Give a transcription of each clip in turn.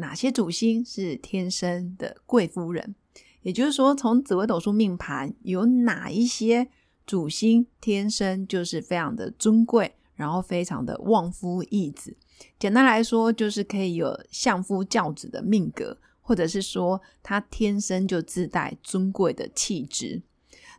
哪些主星是天生的贵夫人？也就是说，从紫微斗数命盘有哪一些主星天生就是非常的尊贵，然后非常的旺夫益子。简单来说，就是可以有相夫教子的命格，或者是说他天生就自带尊贵的气质。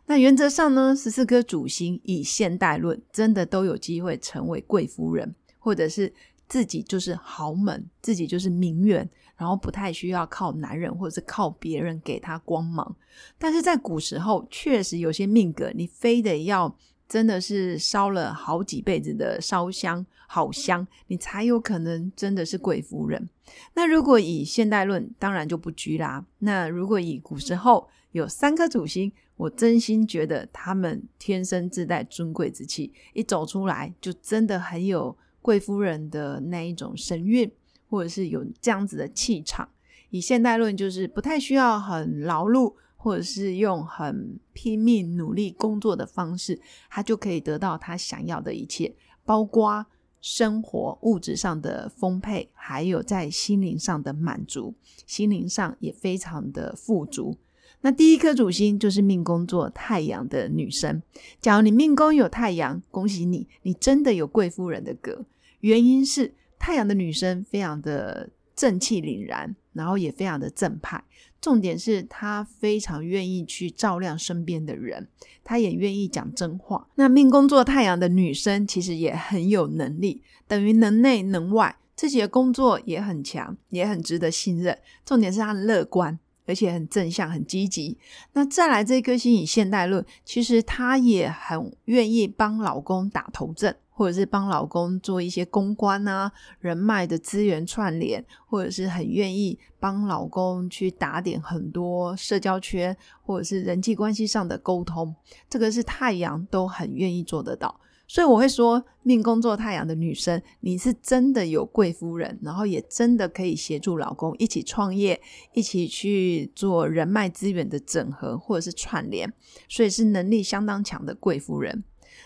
那原则上呢，十四颗主星以现代论，真的都有机会成为贵夫人，或者是。自己就是豪门，自己就是名媛，然后不太需要靠男人或者是靠别人给他光芒。但是在古时候，确实有些命格，你非得要真的是烧了好几辈子的烧香好香，你才有可能真的是贵夫人。那如果以现代论，当然就不拘啦。那如果以古时候有三颗主星，我真心觉得他们天生自带尊贵之气，一走出来就真的很有。贵夫人的那一种神韵，或者是有这样子的气场，以现代论就是不太需要很劳碌，或者是用很拼命努力工作的方式，他就可以得到他想要的一切，包括生活物质上的丰沛，还有在心灵上的满足，心灵上也非常的富足。那第一颗主星就是命宫做太阳的女生。假如你命宫有太阳，恭喜你，你真的有贵夫人的格。原因是太阳的女生非常的正气凛然，然后也非常的正派。重点是她非常愿意去照亮身边的人，她也愿意讲真话。那命宫做太阳的女生其实也很有能力，等于能内能外，自己的工作也很强，也很值得信任。重点是她乐观。而且很正向、很积极。那再来这颗星以现代论，其实她也很愿意帮老公打头阵，或者是帮老公做一些公关啊、人脉的资源串联，或者是很愿意帮老公去打点很多社交圈或者是人际关系上的沟通。这个是太阳都很愿意做得到。所以我会说，命宫做太阳的女生，你是真的有贵夫人，然后也真的可以协助老公一起创业，一起去做人脉资源的整合或者是串联，所以是能力相当强的贵夫人。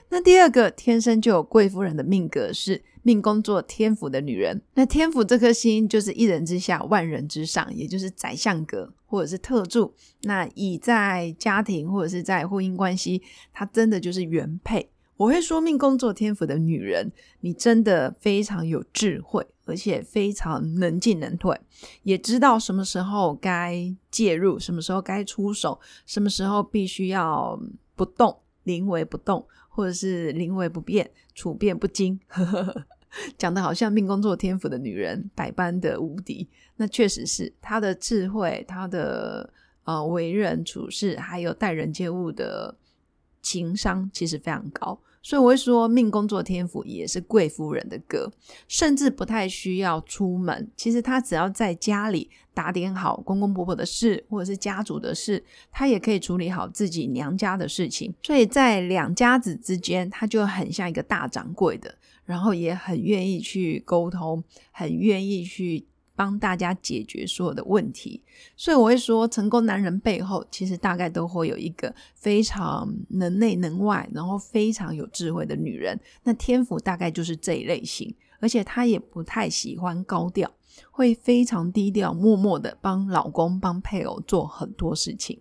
那第二个天生就有贵夫人的命格是命宫做天府的女人。那天府这颗星就是一人之下，万人之上，也就是宰相格或者是特助。那以在家庭或者是在婚姻关系，她真的就是原配。我会说，命工作天赋的女人，你真的非常有智慧，而且非常能进能退，也知道什么时候该介入，什么时候该出手，什么时候必须要不动，临危不动，或者是临危不变，处变不惊。讲的好像命工作天赋的女人百般的无敌，那确实是她的智慧，她的呃为人处事，还有待人接物的。情商其实非常高，所以我会说命工作天赋也是贵夫人的歌，甚至不太需要出门。其实她只要在家里打点好公公婆婆的事，或者是家族的事，她也可以处理好自己娘家的事情。所以在两家子之间，她就很像一个大掌柜的，然后也很愿意去沟通，很愿意去。帮大家解决所有的问题，所以我会说，成功男人背后其实大概都会有一个非常能内能外，然后非常有智慧的女人。那天府大概就是这一类型，而且她也不太喜欢高调，会非常低调，默默的帮老公、帮配偶做很多事情。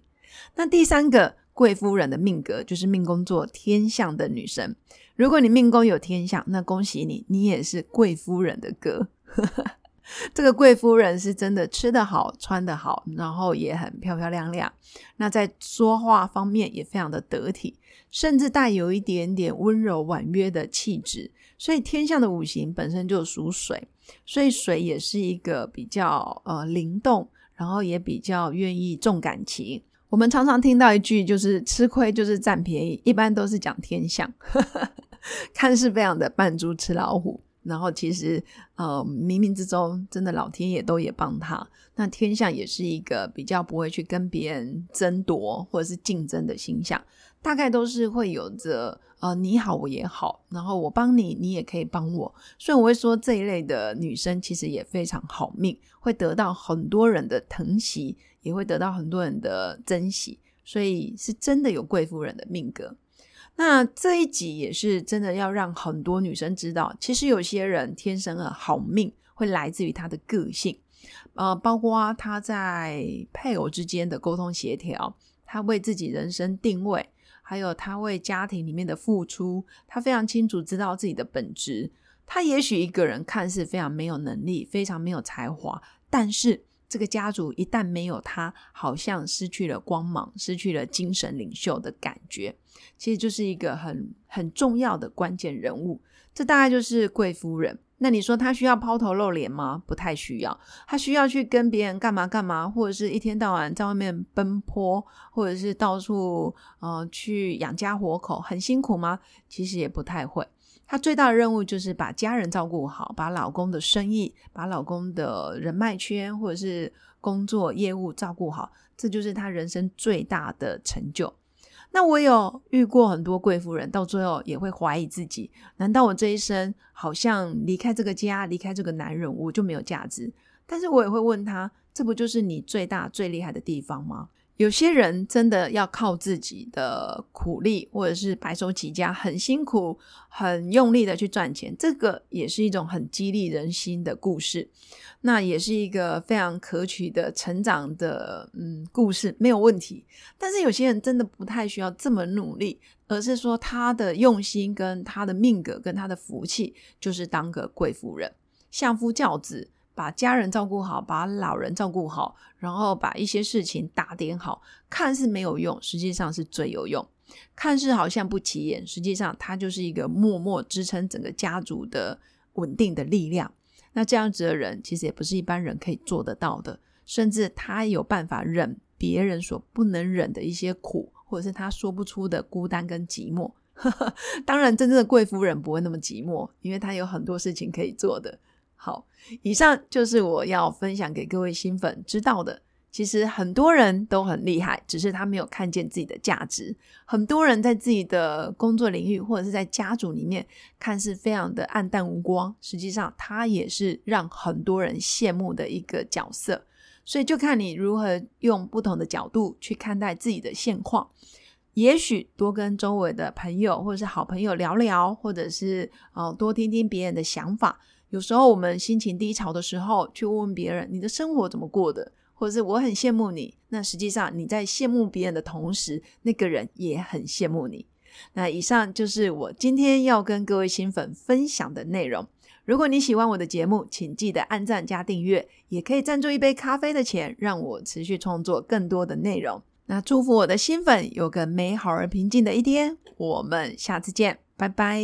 那第三个贵夫人的命格就是命宫做天象的女生。如果你命宫有天象，那恭喜你，你也是贵夫人的格。这个贵夫人是真的吃得好、穿得好，然后也很漂漂亮亮。那在说话方面也非常的得体，甚至带有一点点温柔婉约的气质。所以天象的五行本身就属水，所以水也是一个比较呃灵动，然后也比较愿意重感情。我们常常听到一句就是吃亏就是占便宜，一般都是讲天象，看似非常的扮猪吃老虎。然后其实呃冥冥之中真的老天爷都也帮他。那天象也是一个比较不会去跟别人争夺或者是竞争的形象，大概都是会有着呃你好我也好，然后我帮你你也可以帮我。所以我会说这一类的女生其实也非常好命，会得到很多人的疼惜，也会得到很多人的珍惜。所以是真的有贵夫人的命格。那这一集也是真的要让很多女生知道，其实有些人天生的好命会来自于他的个性，呃，包括他在配偶之间的沟通协调，他为自己人生定位，还有他为家庭里面的付出，他非常清楚知道自己的本质。他也许一个人看似非常没有能力，非常没有才华，但是。这个家族一旦没有他，好像失去了光芒，失去了精神领袖的感觉。其实就是一个很很重要的关键人物。这大概就是贵夫人。那你说她需要抛头露脸吗？不太需要。他需要去跟别人干嘛干嘛，或者是一天到晚在外面奔波，或者是到处呃去养家活口，很辛苦吗？其实也不太会。她最大的任务就是把家人照顾好，把老公的生意、把老公的人脉圈或者是工作业务照顾好，这就是她人生最大的成就。那我有遇过很多贵妇人，到最后也会怀疑自己：难道我这一生好像离开这个家、离开这个男人，我就没有价值？但是我也会问她：这不就是你最大最厉害的地方吗？有些人真的要靠自己的苦力，或者是白手起家，很辛苦、很用力的去赚钱，这个也是一种很激励人心的故事。那也是一个非常可取的成长的嗯故事，没有问题。但是有些人真的不太需要这么努力，而是说他的用心、跟他的命格、跟他的福气，就是当个贵妇人，相夫教子。把家人照顾好，把老人照顾好，然后把一些事情打点好，看似没有用，实际上是最有用。看似好像不起眼，实际上它就是一个默默支撑整个家族的稳定的力量。那这样子的人，其实也不是一般人可以做得到的。甚至他有办法忍别人所不能忍的一些苦，或者是他说不出的孤单跟寂寞。当然，真正的贵夫人不会那么寂寞，因为她有很多事情可以做的。好，以上就是我要分享给各位新粉知道的。其实很多人都很厉害，只是他没有看见自己的价值。很多人在自己的工作领域或者是在家族里面，看似非常的暗淡无光，实际上他也是让很多人羡慕的一个角色。所以就看你如何用不同的角度去看待自己的现况。也许多跟周围的朋友或者是好朋友聊聊，或者是哦多听听别人的想法。有时候我们心情低潮的时候，去问问别人你的生活怎么过的，或者是我很羡慕你。那实际上你在羡慕别人的同时，那个人也很羡慕你。那以上就是我今天要跟各位新粉分享的内容。如果你喜欢我的节目，请记得按赞加订阅，也可以赞助一杯咖啡的钱，让我持续创作更多的内容。那祝福我的新粉有个美好而平静的一天。我们下次见，拜拜。